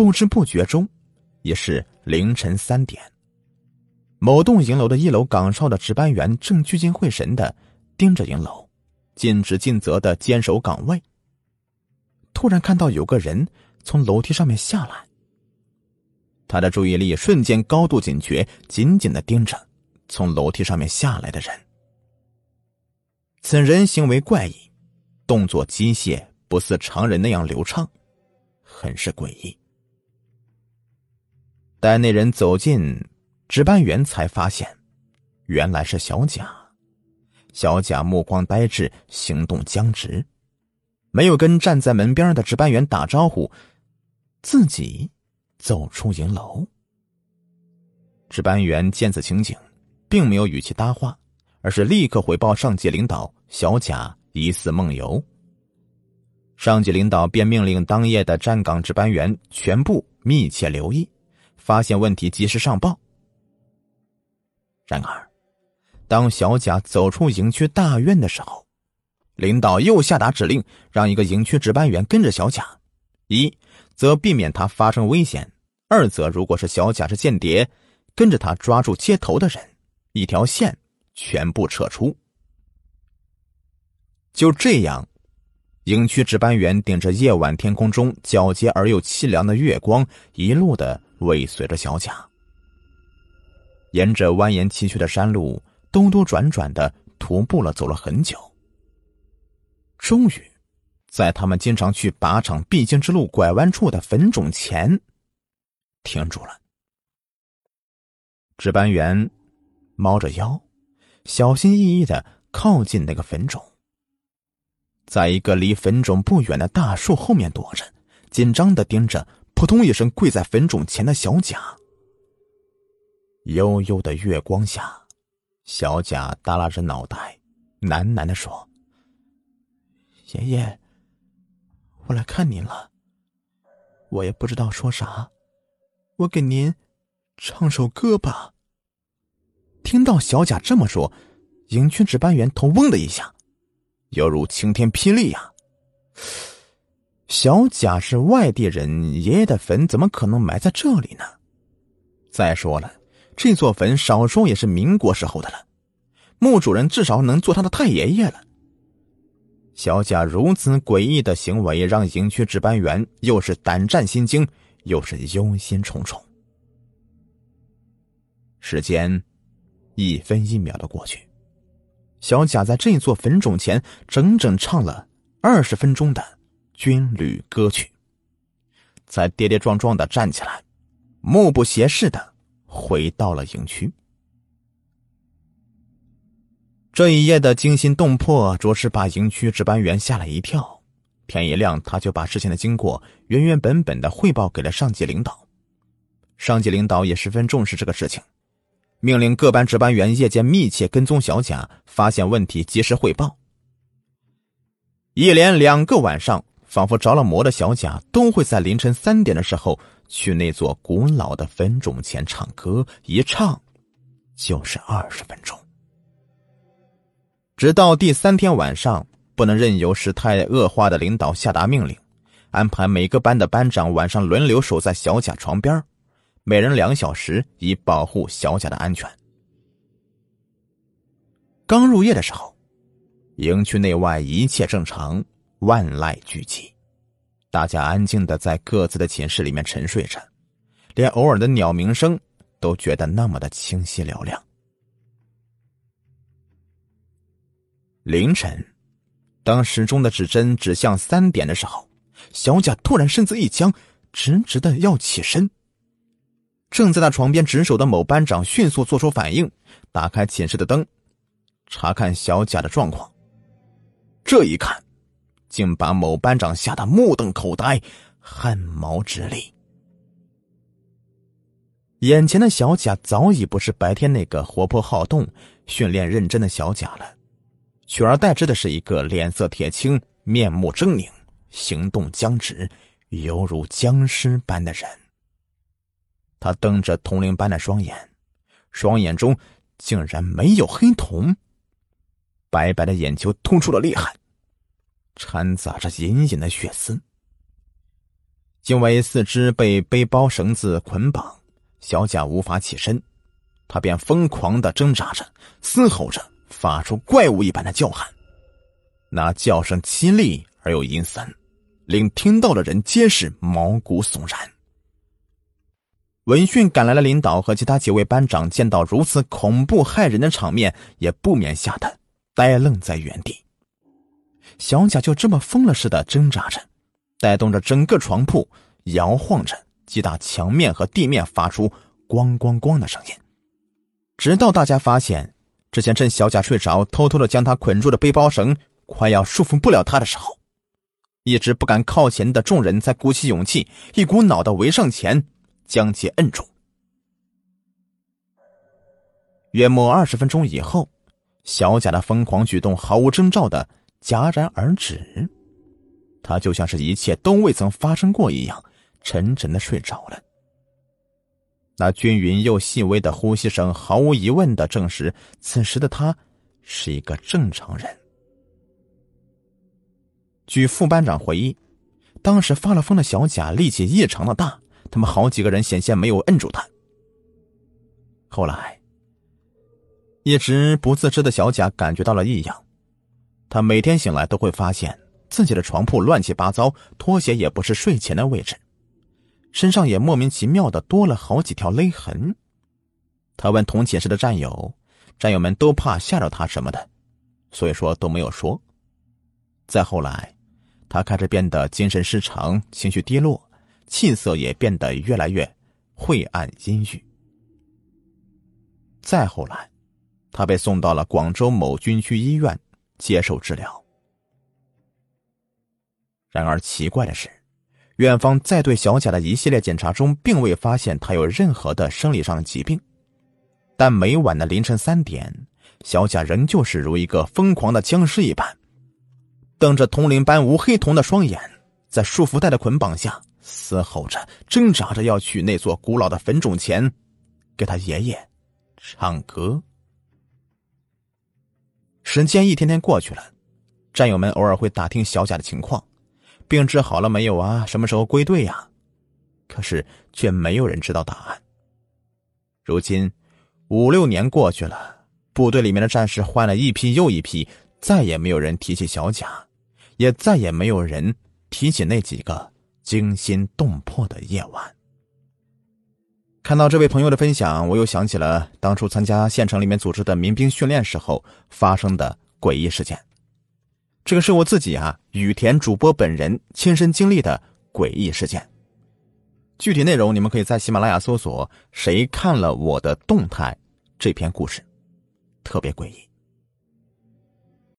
不知不觉中，已是凌晨三点。某栋营楼的一楼岗哨的值班员正聚精会神的盯着营楼，尽职尽责的坚守岗位。突然看到有个人从楼梯上面下来，他的注意力瞬间高度警觉，紧紧的盯着从楼梯上面下来的人。此人行为怪异，动作机械，不似常人那样流畅，很是诡异。待那人走近。值班员才发现，原来是小贾。小贾目光呆滞，行动僵直，没有跟站在门边的值班员打招呼，自己走出营楼。值班员见此情景，并没有与其搭话，而是立刻回报上级领导：小贾疑似梦游。上级领导便命令当夜的站岗值班员全部密切留意，发现问题及时上报。然而，当小贾走出营区大院的时候，领导又下达指令，让一个营区值班员跟着小贾，一则避免他发生危险；二则如果是小贾是间谍，跟着他抓住接头的人，一条线全部撤出。就这样，营区值班员顶着夜晚天空中皎洁而又凄凉的月光，一路的尾随着小贾。沿着蜿蜒崎岖的山路，兜兜转转的徒步了，走了很久。终于，在他们经常去靶场必经之路拐弯处的坟冢前，停住了。值班员猫着腰，小心翼翼的靠近那个坟冢，在一个离坟冢不远的大树后面躲着，紧张的盯着扑通一声跪在坟冢前的小贾。悠悠的月光下，小贾耷拉着脑袋，喃喃的说：“爷爷，我来看您了。我也不知道说啥，我给您唱首歌吧。”听到小贾这么说，营区值班员头嗡的一下，犹如晴天霹雳呀！小贾是外地人，爷爷的坟怎么可能埋在这里呢？再说了。这座坟少说也是民国时候的了，墓主人至少能做他的太爷爷了。小贾如此诡异的行为，让营区值班员又是胆战心惊，又是忧心忡忡。时间一分一秒的过去，小贾在这座坟冢前整整唱了二十分钟的军旅歌曲，才跌跌撞撞的站起来，目不斜视的。回到了营区。这一夜的惊心动魄，着实把营区值班员吓了一跳。天一亮，他就把事情的经过原原本本的汇报给了上级领导。上级领导也十分重视这个事情，命令各班值班员夜间密切跟踪小贾，发现问题及时汇报。一连两个晚上，仿佛着了魔的小贾，都会在凌晨三点的时候。去那座古老的坟冢前唱歌，一唱就是二十分钟。直到第三天晚上，不能任由事态恶化的领导下达命令，安排每个班的班长晚上轮流守在小贾床边，每人两小时，以保护小贾的安全。刚入夜的时候，营区内外一切正常，万籁俱寂。大家安静的在各自的寝室里面沉睡着，连偶尔的鸟鸣声都觉得那么的清晰嘹亮。凌晨，当时钟的指针指向三点的时候，小贾突然身子一僵，直直的要起身。正在他床边值守的某班长迅速做出反应，打开寝室的灯，查看小贾的状况。这一看。竟把某班长吓得目瞪口呆，汗毛直立。眼前的小贾早已不是白天那个活泼好动、训练认真的小贾了，取而代之的是一个脸色铁青、面目狰狞、行动僵直、犹如僵尸般的人。他瞪着铜铃般的双眼，双眼中竟然没有黑瞳，白白的眼球突出了厉害。掺杂着隐隐的血丝。因为四肢被背包绳子捆绑，小贾无法起身，他便疯狂的挣扎着，嘶吼着，发出怪物一般的叫喊。那叫声凄厉而又阴森，令听到的人皆是毛骨悚然。闻讯赶来的领导和其他几位班长见到如此恐怖骇人的场面，也不免吓得呆愣在原地。小贾就这么疯了似的挣扎着，带动着整个床铺摇晃着，击打墙面和地面，发出“咣咣咣”的声音。直到大家发现，之前趁小贾睡着，偷偷的将他捆住的背包绳快要束缚不了他的时候，一直不敢靠前的众人才鼓起勇气，一股脑的围上前。将其摁住。约莫二十分钟以后，小贾的疯狂举动毫无征兆的戛然而止，他就像是一切都未曾发生过一样，沉沉的睡着了。那均匀又细微的呼吸声，毫无疑问的证实此时的他是一个正常人。据副班长回忆，当时发了疯的小贾力气异常的大。他们好几个人险些没有摁住他。后来，一直不自知的小贾感觉到了异样，他每天醒来都会发现自己的床铺乱七八糟，拖鞋也不是睡前的位置，身上也莫名其妙的多了好几条勒痕。他问同寝室的战友，战友们都怕吓着他什么的，所以说都没有说。再后来，他开始变得精神失常，情绪低落。气色也变得越来越晦暗阴郁。再后来，他被送到了广州某军区医院接受治疗。然而奇怪的是，院方在对小贾的一系列检查中，并未发现他有任何的生理上的疾病。但每晚的凌晨三点，小贾仍旧是如一个疯狂的僵尸一般，瞪着铜铃般无黑瞳的双眼，在束缚带的捆绑下。嘶吼着，挣扎着要去那座古老的坟冢前，给他爷爷唱歌。时间一天天过去了，战友们偶尔会打听小贾的情况，病治好了没有啊？什么时候归队呀？可是却没有人知道答案。如今五六年过去了，部队里面的战士换了一批又一批，再也没有人提起小贾，也再也没有人提起那几个。惊心动魄的夜晚。看到这位朋友的分享，我又想起了当初参加县城里面组织的民兵训练时候发生的诡异事件。这个是我自己啊，雨田主播本人亲身经历的诡异事件。具体内容你们可以在喜马拉雅搜索“谁看了我的动态”这篇故事，特别诡异。